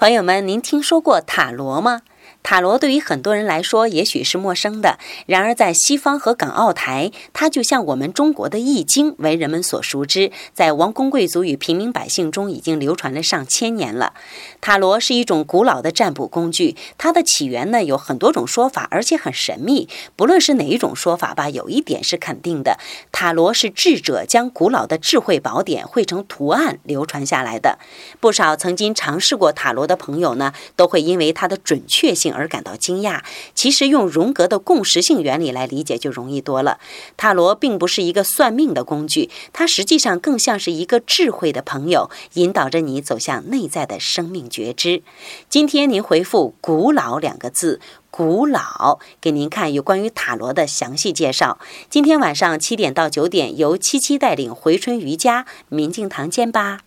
朋友们，您听说过塔罗吗？塔罗对于很多人来说也许是陌生的，然而在西方和港澳台，它就像我们中国的易经，为人们所熟知，在王公贵族与平民百姓中已经流传了上千年了。塔罗是一种古老的占卜工具，它的起源呢有很多种说法，而且很神秘。不论是哪一种说法吧，有一点是肯定的：塔罗是智者将古老的智慧宝典绘成图案流传下来的。不少曾经尝试过塔罗的朋友呢，都会因为它的准确性。而感到惊讶。其实用荣格的共识性原理来理解就容易多了。塔罗并不是一个算命的工具，它实际上更像是一个智慧的朋友，引导着你走向内在的生命觉知。今天您回复“古老”两个字，“古老”给您看有关于塔罗的详细介绍。今天晚上七点到九点，由七七带领回春瑜伽明镜堂见吧。